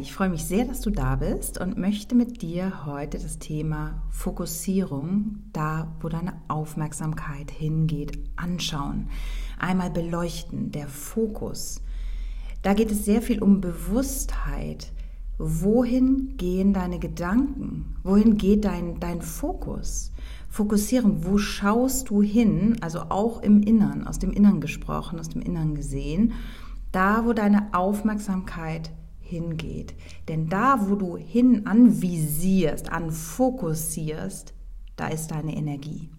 Ich freue mich sehr, dass du da bist und möchte mit dir heute das Thema Fokussierung, da wo deine Aufmerksamkeit hingeht, anschauen. Einmal beleuchten, der Fokus. Da geht es sehr viel um Bewusstheit. Wohin gehen deine Gedanken? Wohin geht dein, dein Fokus? Fokussieren, wo schaust du hin? Also auch im Innern, aus dem Innern gesprochen, aus dem Innern gesehen. Da, wo deine Aufmerksamkeit hingeht. Denn da, wo du hin anvisierst, anfokussierst, da ist deine Energie.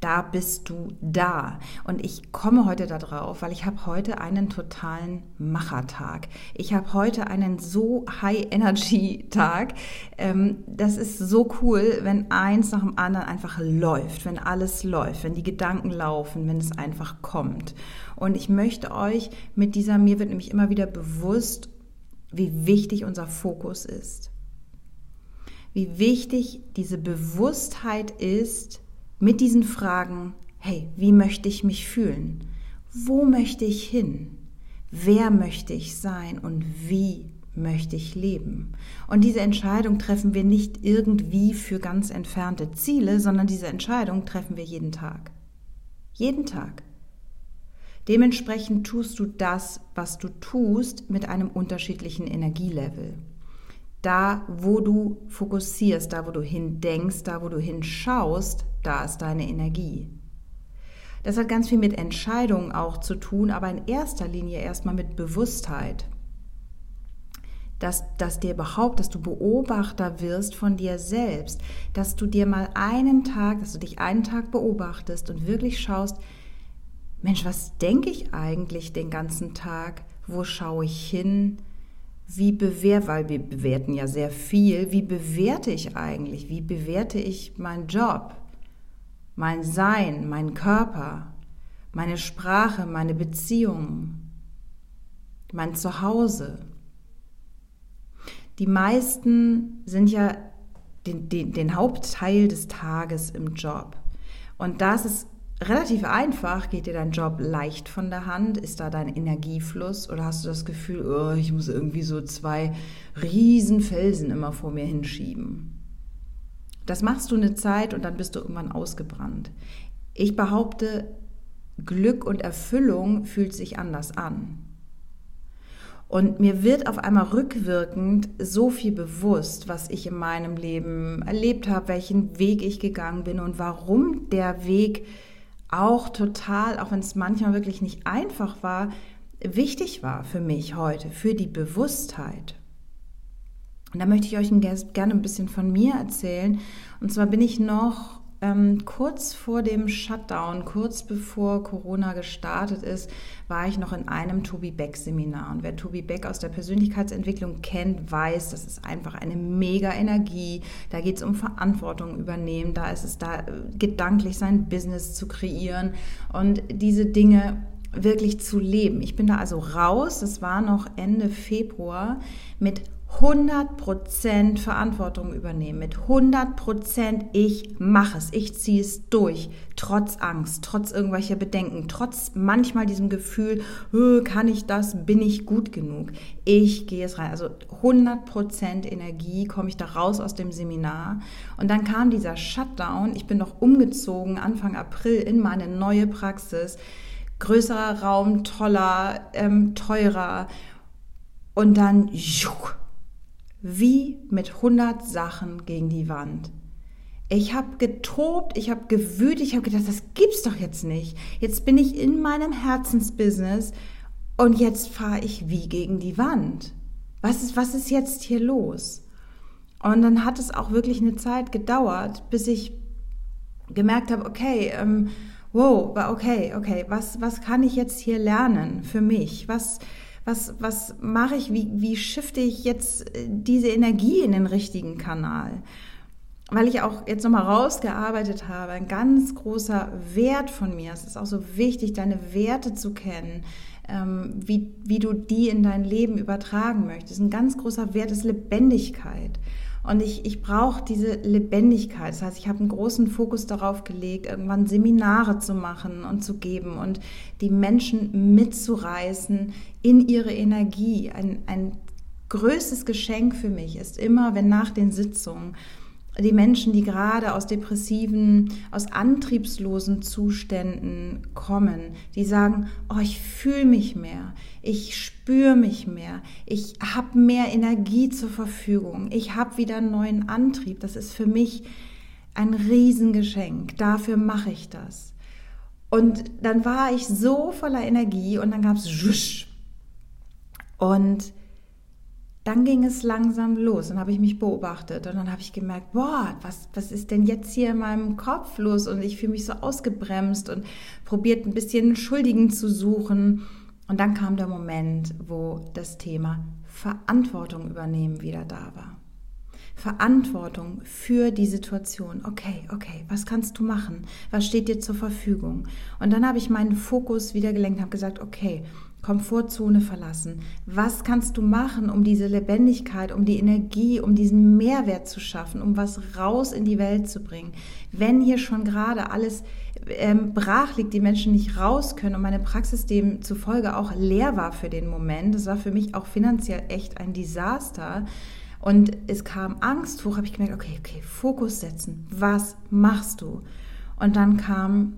Da bist du da. Und ich komme heute darauf, weil ich habe heute einen totalen Machertag. Ich habe heute einen so High-Energy-Tag. Ähm, das ist so cool, wenn eins nach dem anderen einfach läuft, wenn alles läuft, wenn die Gedanken laufen, wenn es einfach kommt. Und ich möchte euch mit dieser, mir wird nämlich immer wieder bewusst, wie wichtig unser Fokus ist. Wie wichtig diese Bewusstheit ist mit diesen Fragen, hey, wie möchte ich mich fühlen? Wo möchte ich hin? Wer möchte ich sein und wie möchte ich leben? Und diese Entscheidung treffen wir nicht irgendwie für ganz entfernte Ziele, sondern diese Entscheidung treffen wir jeden Tag. Jeden Tag. Dementsprechend tust du das, was du tust, mit einem unterschiedlichen Energielevel. Da, wo du fokussierst, da, wo du hindenkst, da, wo du hinschaust, da ist deine Energie. Das hat ganz viel mit Entscheidungen auch zu tun, aber in erster Linie erstmal mit Bewusstheit. Dass, dass dir überhaupt, dass du Beobachter wirst von dir selbst, dass du dir mal einen Tag, dass du dich einen Tag beobachtest und wirklich schaust, Mensch, was denke ich eigentlich den ganzen Tag? Wo schaue ich hin? Wie bewerte, weil wir bewerten ja sehr viel, wie bewerte ich eigentlich? Wie bewerte ich meinen Job, mein Sein, meinen Körper, meine Sprache, meine Beziehungen, mein Zuhause? Die meisten sind ja den, den, den Hauptteil des Tages im Job. Und das ist relativ einfach? Geht dir dein Job leicht von der Hand? Ist da dein Energiefluss? Oder hast du das Gefühl, oh, ich muss irgendwie so zwei riesen Felsen immer vor mir hinschieben? Das machst du eine Zeit und dann bist du irgendwann ausgebrannt. Ich behaupte, Glück und Erfüllung fühlt sich anders an. Und mir wird auf einmal rückwirkend so viel bewusst, was ich in meinem Leben erlebt habe, welchen Weg ich gegangen bin und warum der Weg auch total, auch wenn es manchmal wirklich nicht einfach war, wichtig war für mich heute, für die Bewusstheit. Und da möchte ich euch gerne ein bisschen von mir erzählen. Und zwar bin ich noch ähm, kurz vor dem Shutdown, kurz bevor Corona gestartet ist, war ich noch in einem Tobi Beck Seminar. Und wer Tobi Beck aus der Persönlichkeitsentwicklung kennt, weiß, das ist einfach eine mega Energie. Da geht es um Verantwortung übernehmen, da ist es da äh, gedanklich sein Business zu kreieren und diese Dinge wirklich zu leben. Ich bin da also raus, das war noch Ende Februar, mit 100% Verantwortung übernehmen, mit 100% ich mache es, ich ziehe es durch, trotz Angst, trotz irgendwelcher Bedenken, trotz manchmal diesem Gefühl, kann ich das, bin ich gut genug, ich gehe es rein. Also 100% Energie komme ich da raus aus dem Seminar. Und dann kam dieser Shutdown, ich bin noch umgezogen Anfang April in meine neue Praxis, größerer Raum, toller, ähm, teurer. Und dann, juk, wie mit 100 Sachen gegen die Wand. Ich habe getobt, ich habe gewütet, ich habe gedacht, das gibt's doch jetzt nicht. Jetzt bin ich in meinem Herzensbusiness und jetzt fahre ich wie gegen die Wand. Was ist, was ist jetzt hier los? Und dann hat es auch wirklich eine Zeit gedauert, bis ich gemerkt habe, okay, ähm, wow, okay, okay, was, was kann ich jetzt hier lernen für mich? Was, was, was mache ich? Wie, wie shifte ich jetzt äh, diese Energie in den richtigen Kanal? Weil ich auch jetzt nochmal rausgearbeitet habe, ein ganz großer Wert von mir. Es ist auch so wichtig, deine Werte zu kennen, ähm, wie, wie du die in dein Leben übertragen möchtest. Ein ganz großer Wert ist Lebendigkeit. Und ich, ich brauche diese Lebendigkeit. Das heißt, ich habe einen großen Fokus darauf gelegt, irgendwann Seminare zu machen und zu geben und die Menschen mitzureißen in ihre Energie. Ein, ein größtes Geschenk für mich ist immer, wenn nach den Sitzungen die Menschen, die gerade aus depressiven, aus antriebslosen Zuständen kommen, die sagen, oh, ich fühle mich mehr, ich spüre mich mehr, ich habe mehr Energie zur Verfügung, ich habe wieder einen neuen Antrieb. Das ist für mich ein Riesengeschenk. Dafür mache ich das. Und dann war ich so voller Energie und dann gab es und dann ging es langsam los und habe ich mich beobachtet und dann habe ich gemerkt, boah, was, was ist denn jetzt hier in meinem Kopf los und ich fühle mich so ausgebremst und probiert ein bisschen Schuldigen zu suchen. Und dann kam der Moment, wo das Thema Verantwortung übernehmen wieder da war. Verantwortung für die Situation. Okay, okay, was kannst du machen? Was steht dir zur Verfügung? Und dann habe ich meinen Fokus wieder gelenkt, habe gesagt, okay, Komfortzone verlassen. Was kannst du machen, um diese Lebendigkeit, um die Energie, um diesen Mehrwert zu schaffen, um was raus in die Welt zu bringen? Wenn hier schon gerade alles ähm, brach liegt, die Menschen nicht raus können und meine Praxis demzufolge auch leer war für den Moment, das war für mich auch finanziell echt ein Desaster. Und es kam Angst hoch, habe ich gemerkt, okay, okay, Fokus setzen. Was machst du? Und dann kam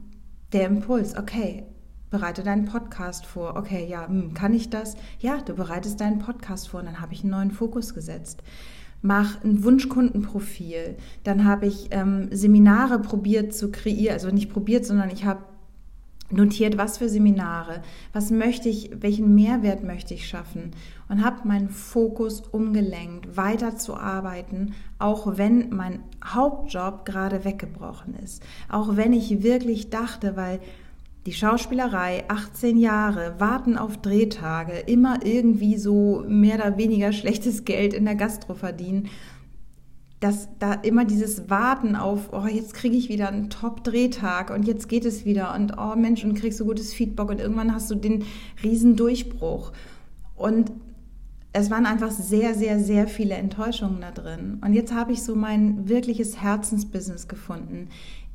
der Impuls, okay, bereite deinen Podcast vor. Okay, ja, hm, kann ich das? Ja, du bereitest deinen Podcast vor und dann habe ich einen neuen Fokus gesetzt. Mach ein Wunschkundenprofil. Dann habe ich ähm, Seminare probiert zu kreieren, also nicht probiert, sondern ich habe notiert, was für Seminare, was möchte ich, welchen Mehrwert möchte ich schaffen und habe meinen Fokus umgelenkt, weiterzuarbeiten, auch wenn mein Hauptjob gerade weggebrochen ist. Auch wenn ich wirklich dachte, weil die Schauspielerei, 18 Jahre, warten auf Drehtage, immer irgendwie so mehr oder weniger schlechtes Geld in der Gastro verdienen. Dass da immer dieses Warten auf, oh, jetzt kriege ich wieder einen Top-Drehtag und jetzt geht es wieder und oh Mensch, und kriegst so gutes Feedback und irgendwann hast du den riesen Durchbruch. Und es waren einfach sehr, sehr, sehr viele Enttäuschungen da drin. Und jetzt habe ich so mein wirkliches Herzensbusiness gefunden.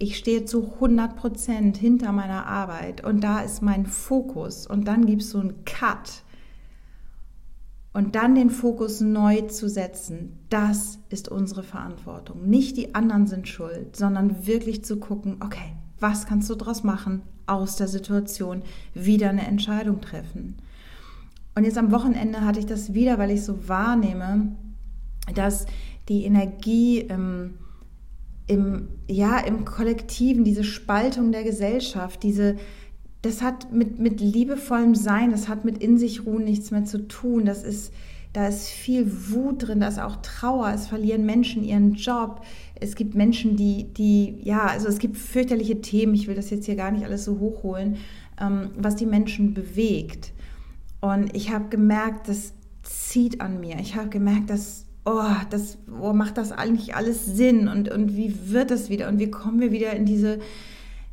Ich stehe zu 100 Prozent hinter meiner Arbeit und da ist mein Fokus. Und dann gibt es so einen Cut. Und dann den Fokus neu zu setzen, das ist unsere Verantwortung. Nicht die anderen sind schuld, sondern wirklich zu gucken, okay, was kannst du daraus machen, aus der Situation wieder eine Entscheidung treffen. Und jetzt am Wochenende hatte ich das wieder, weil ich so wahrnehme, dass die Energie im, im, ja, im Kollektiven, diese Spaltung der Gesellschaft, diese, das hat mit, mit liebevollem Sein, das hat mit in sich ruhen nichts mehr zu tun. Das ist, da ist viel Wut drin, da ist auch Trauer, es verlieren Menschen ihren Job. Es gibt Menschen, die, die, ja, also es gibt fürchterliche Themen, ich will das jetzt hier gar nicht alles so hochholen, ähm, was die Menschen bewegt. Und ich habe gemerkt, das zieht an mir. Ich habe gemerkt, dass, oh, das, oh, macht das eigentlich alles Sinn? Und, und wie wird das wieder? Und wie kommen wir wieder in diese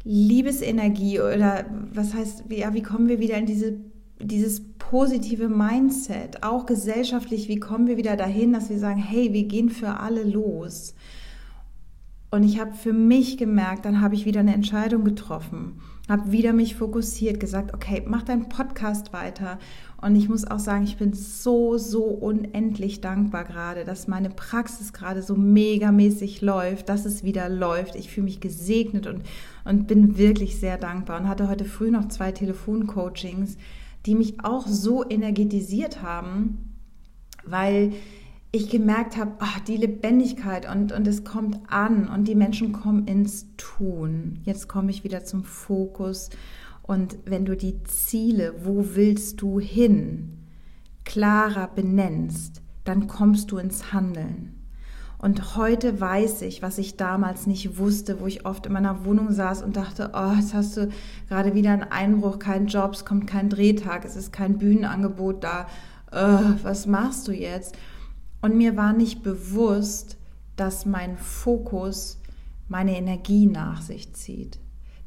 Liebesenergie? Oder was heißt, ja, wie kommen wir wieder in diese, dieses positive Mindset, auch gesellschaftlich, wie kommen wir wieder dahin, dass wir sagen, hey, wir gehen für alle los. Und ich habe für mich gemerkt, dann habe ich wieder eine Entscheidung getroffen. Habe wieder mich fokussiert, gesagt, okay, mach deinen Podcast weiter. Und ich muss auch sagen, ich bin so, so unendlich dankbar gerade, dass meine Praxis gerade so megamäßig läuft, dass es wieder läuft. Ich fühle mich gesegnet und, und bin wirklich sehr dankbar und hatte heute früh noch zwei Telefoncoachings, die mich auch so energetisiert haben, weil ich gemerkt habe, ach, die Lebendigkeit und, und es kommt an und die Menschen kommen ins Tun. Jetzt komme ich wieder zum Fokus. Und wenn du die Ziele, wo willst du hin, klarer benennst, dann kommst du ins Handeln. Und heute weiß ich, was ich damals nicht wusste, wo ich oft in meiner Wohnung saß und dachte, oh, jetzt hast du gerade wieder einen Einbruch, keinen Job, es kommt kein Drehtag, es ist kein Bühnenangebot da. Uh, was machst du jetzt? Und mir war nicht bewusst, dass mein Fokus meine Energie nach sich zieht.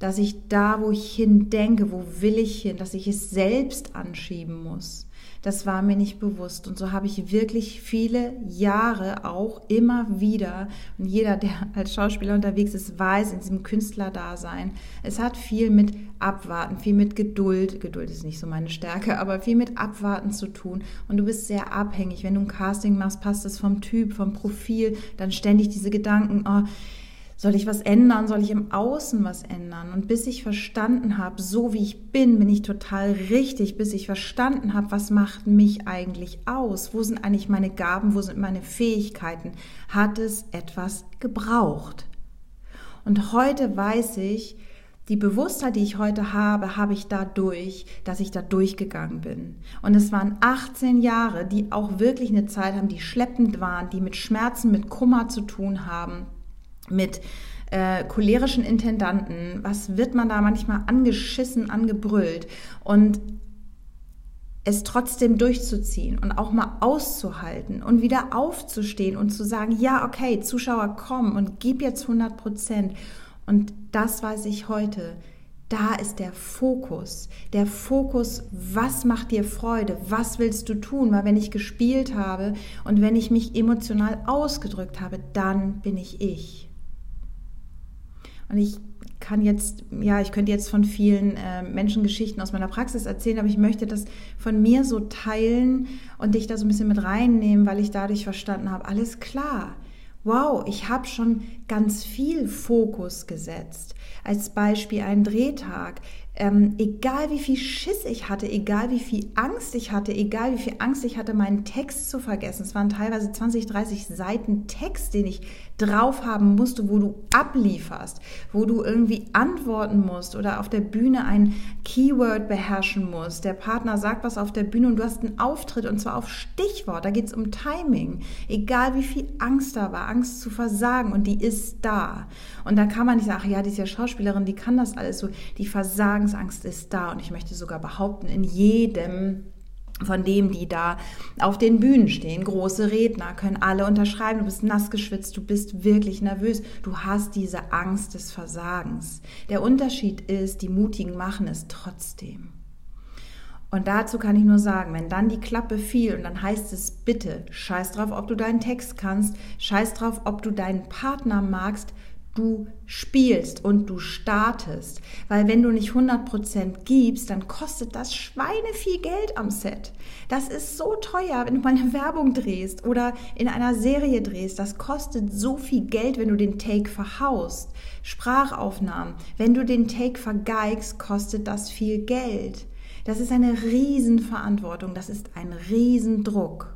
Dass ich da, wo ich hin denke, wo will ich hin, dass ich es selbst anschieben muss das war mir nicht bewusst. Und so habe ich wirklich viele Jahre auch immer wieder, und jeder, der als Schauspieler unterwegs ist, weiß in diesem Künstlerdasein, es hat viel mit Abwarten, viel mit Geduld, Geduld ist nicht so meine Stärke, aber viel mit Abwarten zu tun. Und du bist sehr abhängig. Wenn du ein Casting machst, passt es vom Typ, vom Profil, dann ständig diese Gedanken, oh, soll ich was ändern? Soll ich im Außen was ändern? Und bis ich verstanden habe, so wie ich bin, bin ich total richtig. Bis ich verstanden habe, was macht mich eigentlich aus? Wo sind eigentlich meine Gaben? Wo sind meine Fähigkeiten? Hat es etwas gebraucht? Und heute weiß ich, die Bewusstheit, die ich heute habe, habe ich dadurch, dass ich da durchgegangen bin. Und es waren 18 Jahre, die auch wirklich eine Zeit haben, die schleppend waren, die mit Schmerzen, mit Kummer zu tun haben mit äh, cholerischen Intendanten, was wird man da manchmal angeschissen, angebrüllt und es trotzdem durchzuziehen und auch mal auszuhalten und wieder aufzustehen und zu sagen, ja, okay, Zuschauer kommen und gib jetzt 100 Prozent. Und das weiß ich heute. Da ist der Fokus. Der Fokus, was macht dir Freude? Was willst du tun? Weil wenn ich gespielt habe und wenn ich mich emotional ausgedrückt habe, dann bin ich ich. Und ich kann jetzt, ja, ich könnte jetzt von vielen äh, Menschengeschichten aus meiner Praxis erzählen, aber ich möchte das von mir so teilen und dich da so ein bisschen mit reinnehmen, weil ich dadurch verstanden habe, alles klar. Wow, ich habe schon ganz viel Fokus gesetzt. Als Beispiel ein Drehtag ähm, egal wie viel Schiss ich hatte, egal wie viel Angst ich hatte, egal wie viel Angst ich hatte, meinen Text zu vergessen. Es waren teilweise 20, 30 Seiten Text, den ich drauf haben musste, wo du ablieferst, wo du irgendwie antworten musst oder auf der Bühne ein Keyword beherrschen musst. Der Partner sagt was auf der Bühne und du hast einen Auftritt und zwar auf Stichwort. Da geht es um Timing. Egal wie viel Angst da war, Angst zu versagen und die ist da. Und da kann man nicht sagen, ach ja, die ist ja Schauspielerin, die kann das alles so. Die Versagensangst ist da und ich möchte sogar behaupten, in jedem von dem, die da auf den Bühnen stehen. Große Redner können alle unterschreiben. Du bist nass geschwitzt, du bist wirklich nervös. Du hast diese Angst des Versagens. Der Unterschied ist, die Mutigen machen es trotzdem. Und dazu kann ich nur sagen, wenn dann die Klappe fiel und dann heißt es bitte, scheiß drauf, ob du deinen Text kannst, scheiß drauf, ob du deinen Partner magst, du spielst und du startest. Weil wenn du nicht 100% gibst, dann kostet das Schweine viel Geld am Set. Das ist so teuer, wenn du mal eine Werbung drehst oder in einer Serie drehst. Das kostet so viel Geld, wenn du den Take verhaust. Sprachaufnahmen. Wenn du den Take vergeigst, kostet das viel Geld. Das ist eine Riesenverantwortung. Das ist ein Riesendruck.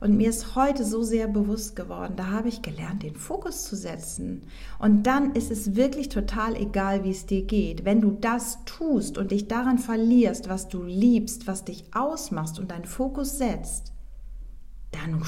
Und mir ist heute so sehr bewusst geworden, da habe ich gelernt, den Fokus zu setzen. Und dann ist es wirklich total egal, wie es dir geht. Wenn du das tust und dich daran verlierst, was du liebst, was dich ausmachst und deinen Fokus setzt, dann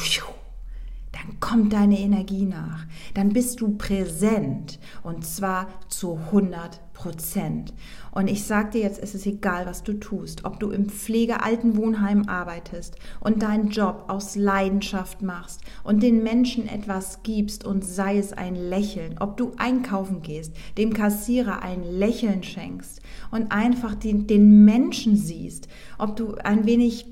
dann kommt deine Energie nach. Dann bist du präsent und zwar zu 100 Prozent. Und ich sage dir jetzt, es ist egal, was du tust, ob du im Pflegealtenwohnheim arbeitest und deinen Job aus Leidenschaft machst und den Menschen etwas gibst und sei es ein Lächeln, ob du einkaufen gehst, dem Kassierer ein Lächeln schenkst und einfach den, den Menschen siehst, ob du ein wenig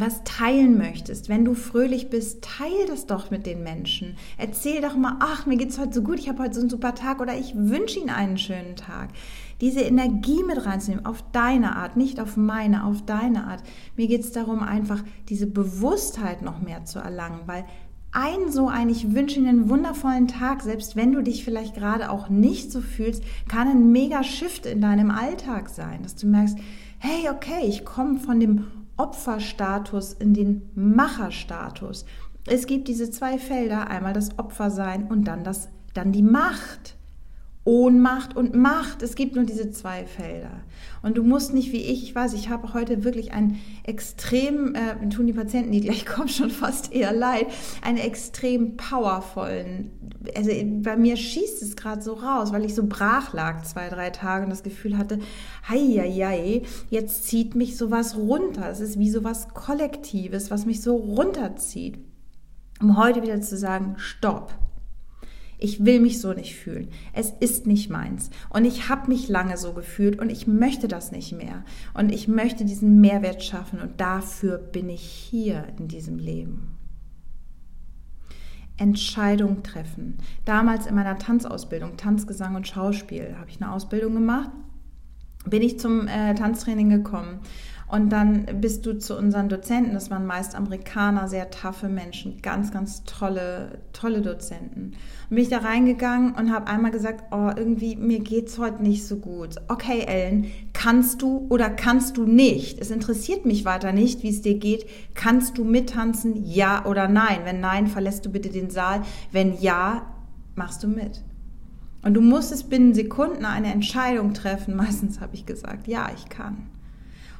was teilen möchtest, wenn du fröhlich bist, teil das doch mit den Menschen. Erzähl doch mal, ach, mir geht's heute so gut, ich habe heute so einen super Tag oder ich wünsche ihnen einen schönen Tag. Diese Energie mit reinzunehmen, auf deine Art, nicht auf meine, auf deine Art. Mir geht's darum, einfach diese Bewusstheit noch mehr zu erlangen, weil ein so ein Ich wünsche Ihnen einen wundervollen Tag, selbst wenn du dich vielleicht gerade auch nicht so fühlst, kann ein mega Shift in deinem Alltag sein, dass du merkst, hey, okay, ich komme von dem Opferstatus in den Macherstatus. Es gibt diese zwei Felder, einmal das Opfersein und dann, das, dann die Macht. Ohnmacht und Macht. Es gibt nur diese zwei Felder. Und du musst nicht wie ich, ich weiß, ich habe heute wirklich einen extrem, äh, tun die Patienten, die gleich kommen, schon fast eher leid, einen extrem powervollen, also bei mir schießt es gerade so raus, weil ich so brach lag zwei, drei Tage und das Gefühl hatte, hei, hei, hei, jetzt zieht mich sowas runter. Es ist wie sowas Kollektives, was mich so runterzieht. Um heute wieder zu sagen, stopp ich will mich so nicht fühlen. Es ist nicht meins. Und ich habe mich lange so gefühlt und ich möchte das nicht mehr. Und ich möchte diesen Mehrwert schaffen und dafür bin ich hier in diesem Leben. Entscheidung treffen. Damals in meiner Tanzausbildung, Tanzgesang und Schauspiel, habe ich eine Ausbildung gemacht, bin ich zum äh, Tanztraining gekommen und dann bist du zu unseren Dozenten, das waren meist Amerikaner, sehr taffe Menschen, ganz, ganz tolle, tolle Dozenten. Und bin ich da reingegangen und habe einmal gesagt, oh, irgendwie, mir geht's heute nicht so gut. Okay, Ellen, kannst du oder kannst du nicht? Es interessiert mich weiter nicht, wie es dir geht. Kannst du mittanzen? Ja oder nein? Wenn nein, verlässt du bitte den Saal. Wenn ja, machst du mit. Und du musstest binnen Sekunden eine Entscheidung treffen. Meistens habe ich gesagt, ja, ich kann.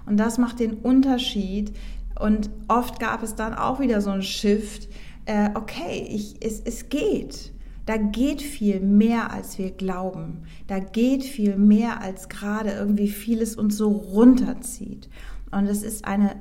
Und das macht den Unterschied. Und oft gab es dann auch wieder so ein Shift. Äh, okay, ich, es, es geht. Da geht viel mehr, als wir glauben. Da geht viel mehr, als gerade irgendwie vieles uns so runterzieht. Und es ist eine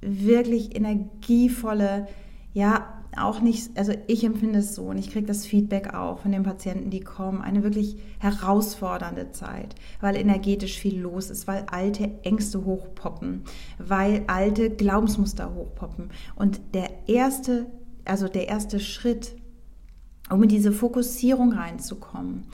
wirklich energievolle, ja, auch nicht, also ich empfinde es so und ich kriege das Feedback auch von den Patienten, die kommen, eine wirklich herausfordernde Zeit, weil energetisch viel los ist, weil alte Ängste hochpoppen, weil alte Glaubensmuster hochpoppen. Und der erste, also der erste Schritt, um in diese Fokussierung reinzukommen,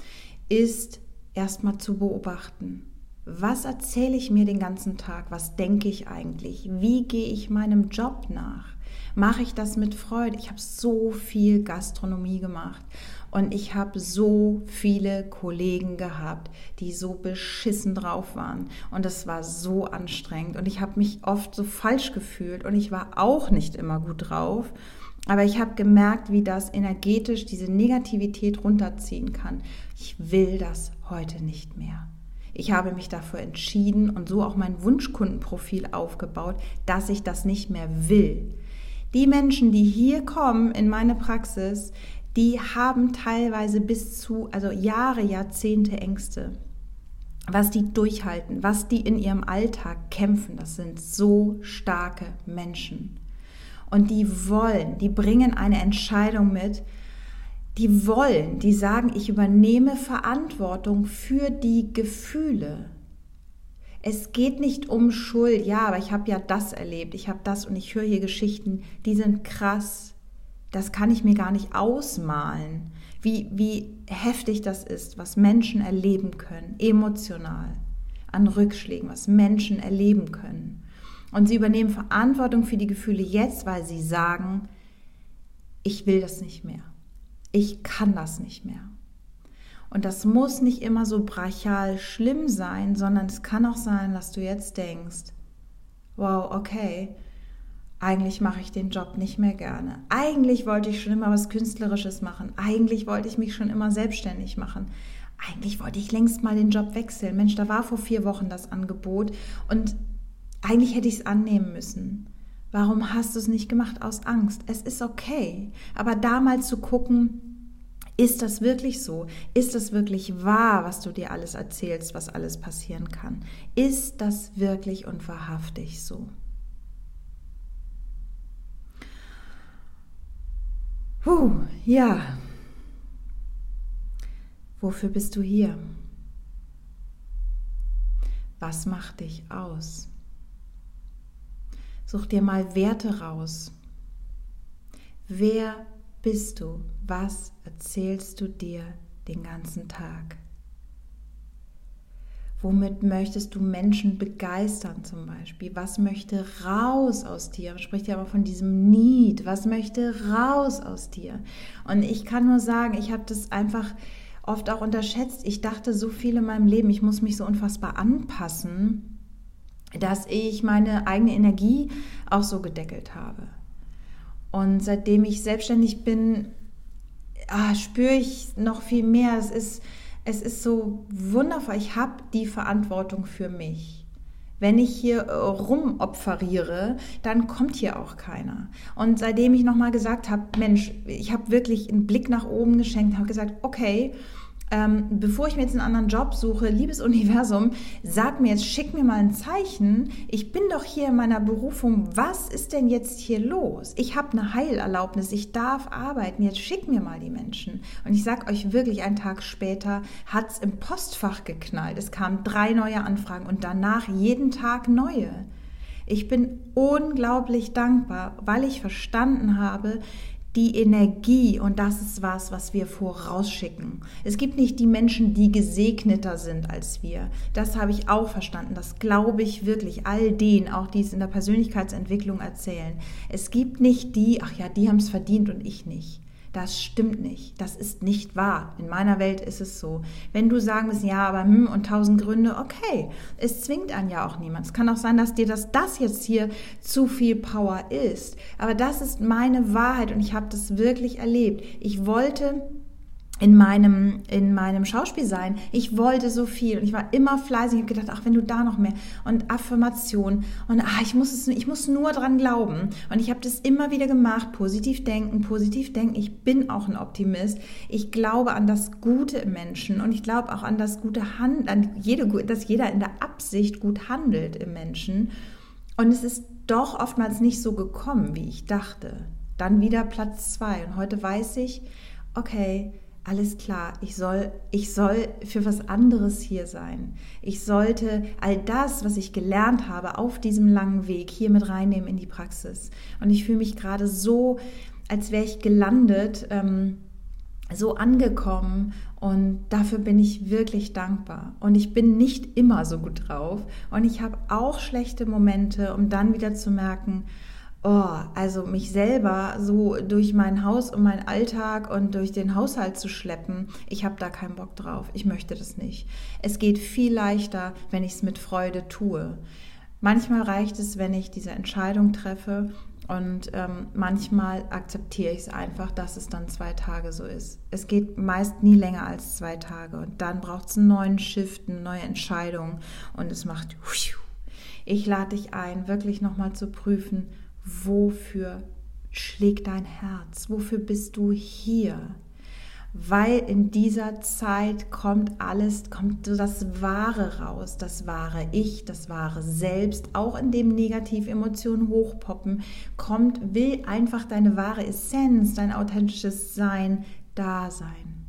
ist erstmal zu beobachten. Was erzähle ich mir den ganzen Tag? Was denke ich eigentlich? Wie gehe ich meinem Job nach? Mache ich das mit Freude. Ich habe so viel Gastronomie gemacht und ich habe so viele Kollegen gehabt, die so beschissen drauf waren und das war so anstrengend und ich habe mich oft so falsch gefühlt und ich war auch nicht immer gut drauf. Aber ich habe gemerkt, wie das energetisch diese Negativität runterziehen kann. Ich will das heute nicht mehr. Ich habe mich dafür entschieden und so auch mein Wunschkundenprofil aufgebaut, dass ich das nicht mehr will. Die Menschen, die hier kommen in meine Praxis, die haben teilweise bis zu, also Jahre, Jahrzehnte Ängste. Was die durchhalten, was die in ihrem Alltag kämpfen, das sind so starke Menschen. Und die wollen, die bringen eine Entscheidung mit, die wollen, die sagen, ich übernehme Verantwortung für die Gefühle. Es geht nicht um Schuld, ja, aber ich habe ja das erlebt, ich habe das und ich höre hier Geschichten, die sind krass. Das kann ich mir gar nicht ausmalen, wie, wie heftig das ist, was Menschen erleben können, emotional, an Rückschlägen, was Menschen erleben können. Und sie übernehmen Verantwortung für die Gefühle jetzt, weil sie sagen, ich will das nicht mehr. Ich kann das nicht mehr. Und das muss nicht immer so brachial schlimm sein, sondern es kann auch sein, dass du jetzt denkst, wow, okay, eigentlich mache ich den Job nicht mehr gerne. Eigentlich wollte ich schon immer was Künstlerisches machen. Eigentlich wollte ich mich schon immer selbstständig machen. Eigentlich wollte ich längst mal den Job wechseln. Mensch, da war vor vier Wochen das Angebot und eigentlich hätte ich es annehmen müssen. Warum hast du es nicht gemacht aus Angst? Es ist okay. Aber damals zu gucken, ist das wirklich so? Ist das wirklich wahr, was du dir alles erzählst, was alles passieren kann? Ist das wirklich und wahrhaftig so? Puh, ja. Wofür bist du hier? Was macht dich aus? Such dir mal Werte raus. Wer bist du? Was erzählst du dir den ganzen Tag? Womit möchtest du Menschen begeistern zum Beispiel? Was möchte raus aus dir? Man spricht ja aber von diesem Need. Was möchte raus aus dir? Und ich kann nur sagen, ich habe das einfach oft auch unterschätzt. Ich dachte so viel in meinem Leben, ich muss mich so unfassbar anpassen, dass ich meine eigene Energie auch so gedeckelt habe. Und seitdem ich selbstständig bin, ah, spüre ich noch viel mehr. Es ist es ist so wundervoll. Ich habe die Verantwortung für mich. Wenn ich hier äh, rumopferiere, dann kommt hier auch keiner. Und seitdem ich nochmal gesagt habe, Mensch, ich habe wirklich einen Blick nach oben geschenkt, habe gesagt, okay, ähm, bevor ich mir jetzt einen anderen Job suche, liebes Universum, sag mir jetzt, schick mir mal ein Zeichen. Ich bin doch hier in meiner Berufung. Was ist denn jetzt hier los? Ich habe eine Heilerlaubnis. Ich darf arbeiten. Jetzt schick mir mal die Menschen. Und ich sag euch wirklich, einen Tag später hat es im Postfach geknallt. Es kamen drei neue Anfragen und danach jeden Tag neue. Ich bin unglaublich dankbar, weil ich verstanden habe, die Energie und das ist was, was wir vorausschicken. Es gibt nicht die Menschen, die gesegneter sind als wir. Das habe ich auch verstanden. Das glaube ich wirklich all denen, auch die es in der Persönlichkeitsentwicklung erzählen. Es gibt nicht die, ach ja, die haben es verdient und ich nicht. Das stimmt nicht. Das ist nicht wahr. In meiner Welt ist es so. Wenn du sagen willst, ja, aber hm und tausend Gründe, okay. Es zwingt einen ja auch niemand. Es kann auch sein, dass dir das, das jetzt hier zu viel Power ist. Aber das ist meine Wahrheit und ich habe das wirklich erlebt. Ich wollte in meinem, in meinem Schauspiel sein. Ich wollte so viel und ich war immer fleißig. Ich habe gedacht, ach, wenn du da noch mehr und Affirmation und ach, ich muss es, ich muss nur dran glauben. Und ich habe das immer wieder gemacht. Positiv denken, positiv denken. Ich bin auch ein Optimist. Ich glaube an das Gute im Menschen und ich glaube auch an das gute Handeln, an jede, dass jeder in der Absicht gut handelt im Menschen. Und es ist doch oftmals nicht so gekommen, wie ich dachte. Dann wieder Platz zwei. Und heute weiß ich, okay, alles klar, ich soll, ich soll für was anderes hier sein. Ich sollte all das, was ich gelernt habe auf diesem langen Weg hier mit reinnehmen in die Praxis. Und ich fühle mich gerade so, als wäre ich gelandet, ähm, so angekommen und dafür bin ich wirklich dankbar. Und ich bin nicht immer so gut drauf und ich habe auch schlechte Momente, um dann wieder zu merken, oh, also mich selber so durch mein Haus und meinen Alltag und durch den Haushalt zu schleppen, ich habe da keinen Bock drauf. Ich möchte das nicht. Es geht viel leichter, wenn ich es mit Freude tue. Manchmal reicht es, wenn ich diese Entscheidung treffe und ähm, manchmal akzeptiere ich es einfach, dass es dann zwei Tage so ist. Es geht meist nie länger als zwei Tage und dann braucht es einen neuen Shift, eine neue Entscheidung und es macht. Ich lade dich ein, wirklich nochmal zu prüfen, wofür schlägt dein Herz? Wofür bist du hier? Weil in dieser Zeit kommt alles, kommt das Wahre raus, das wahre Ich, das wahre Selbst, auch in dem Negativemotionen hochpoppen, kommt, will einfach deine wahre Essenz, dein authentisches Sein da sein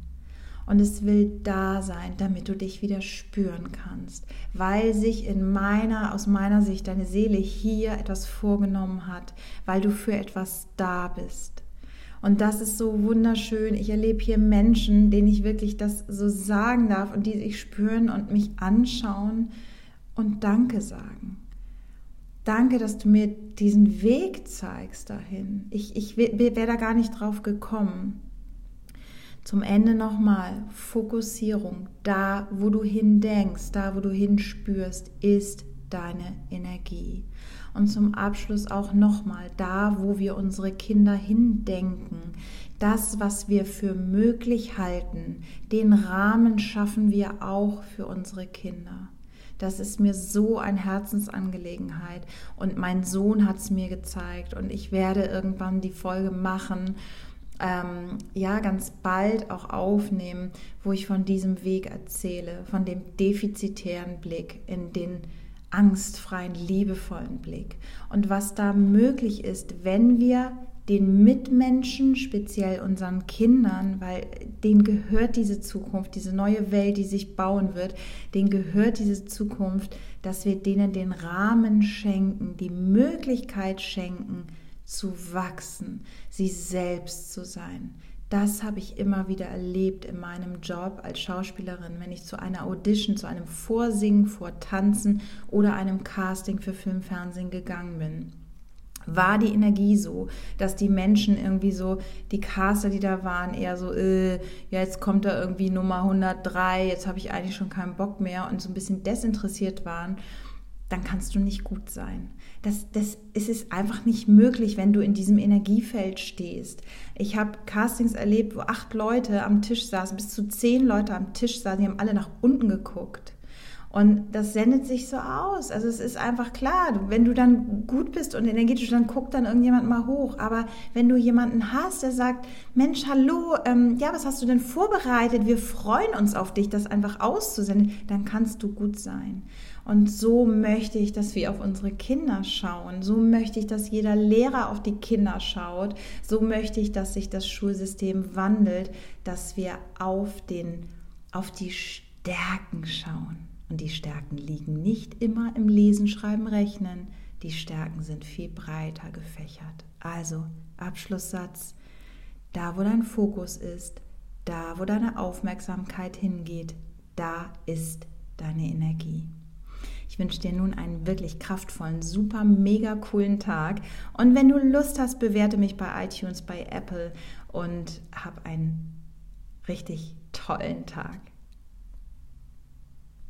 und es will da sein, damit du dich wieder spüren kannst, weil sich in meiner, aus meiner Sicht deine Seele hier etwas vorgenommen hat, weil du für etwas da bist. Und das ist so wunderschön. Ich erlebe hier Menschen, denen ich wirklich das so sagen darf und die sich spüren und mich anschauen und Danke sagen. Danke, dass du mir diesen Weg zeigst dahin. Ich, ich wäre da gar nicht drauf gekommen. Zum Ende nochmal Fokussierung. Da, wo du hindenkst, da, wo du hinspürst, ist deine Energie. Und zum Abschluss auch nochmal, da, wo wir unsere Kinder hindenken, das, was wir für möglich halten, den Rahmen schaffen wir auch für unsere Kinder. Das ist mir so eine Herzensangelegenheit und mein Sohn hat es mir gezeigt und ich werde irgendwann die Folge machen ähm, ja ganz bald auch aufnehmen, wo ich von diesem Weg erzähle, von dem defizitären Blick in den angstfreien, liebevollen Blick. Und was da möglich ist, wenn wir den Mitmenschen, speziell unseren Kindern, weil denen gehört diese Zukunft, diese neue Welt, die sich bauen wird, denen gehört diese Zukunft, dass wir denen den Rahmen schenken, die Möglichkeit schenken, zu wachsen, sie selbst zu sein. Das habe ich immer wieder erlebt in meinem Job als Schauspielerin, wenn ich zu einer Audition, zu einem Vorsingen, Vortanzen oder einem Casting für Film, Fernsehen gegangen bin war die Energie so, dass die Menschen irgendwie so, die Caster, die da waren, eher so, äh, ja, jetzt kommt da irgendwie Nummer 103, jetzt habe ich eigentlich schon keinen Bock mehr und so ein bisschen desinteressiert waren. dann kannst du nicht gut sein. Das, das ist es einfach nicht möglich, wenn du in diesem Energiefeld stehst. Ich habe Castings erlebt, wo acht Leute am Tisch saßen, bis zu zehn Leute am Tisch saßen, die haben alle nach unten geguckt. Und das sendet sich so aus. Also es ist einfach klar, wenn du dann gut bist und energetisch, dann guckt dann irgendjemand mal hoch. Aber wenn du jemanden hast, der sagt, Mensch, hallo, ähm, ja, was hast du denn vorbereitet? Wir freuen uns auf dich, das einfach auszusenden, dann kannst du gut sein. Und so möchte ich, dass wir auf unsere Kinder schauen. So möchte ich, dass jeder Lehrer auf die Kinder schaut. So möchte ich, dass sich das Schulsystem wandelt, dass wir auf den, auf die Stärken schauen. Und die Stärken liegen nicht immer im Lesen, Schreiben, Rechnen. Die Stärken sind viel breiter gefächert. Also, Abschlusssatz. Da, wo dein Fokus ist, da, wo deine Aufmerksamkeit hingeht, da ist deine Energie. Ich wünsche dir nun einen wirklich kraftvollen, super, mega coolen Tag. Und wenn du Lust hast, bewerte mich bei iTunes, bei Apple und hab einen richtig tollen Tag.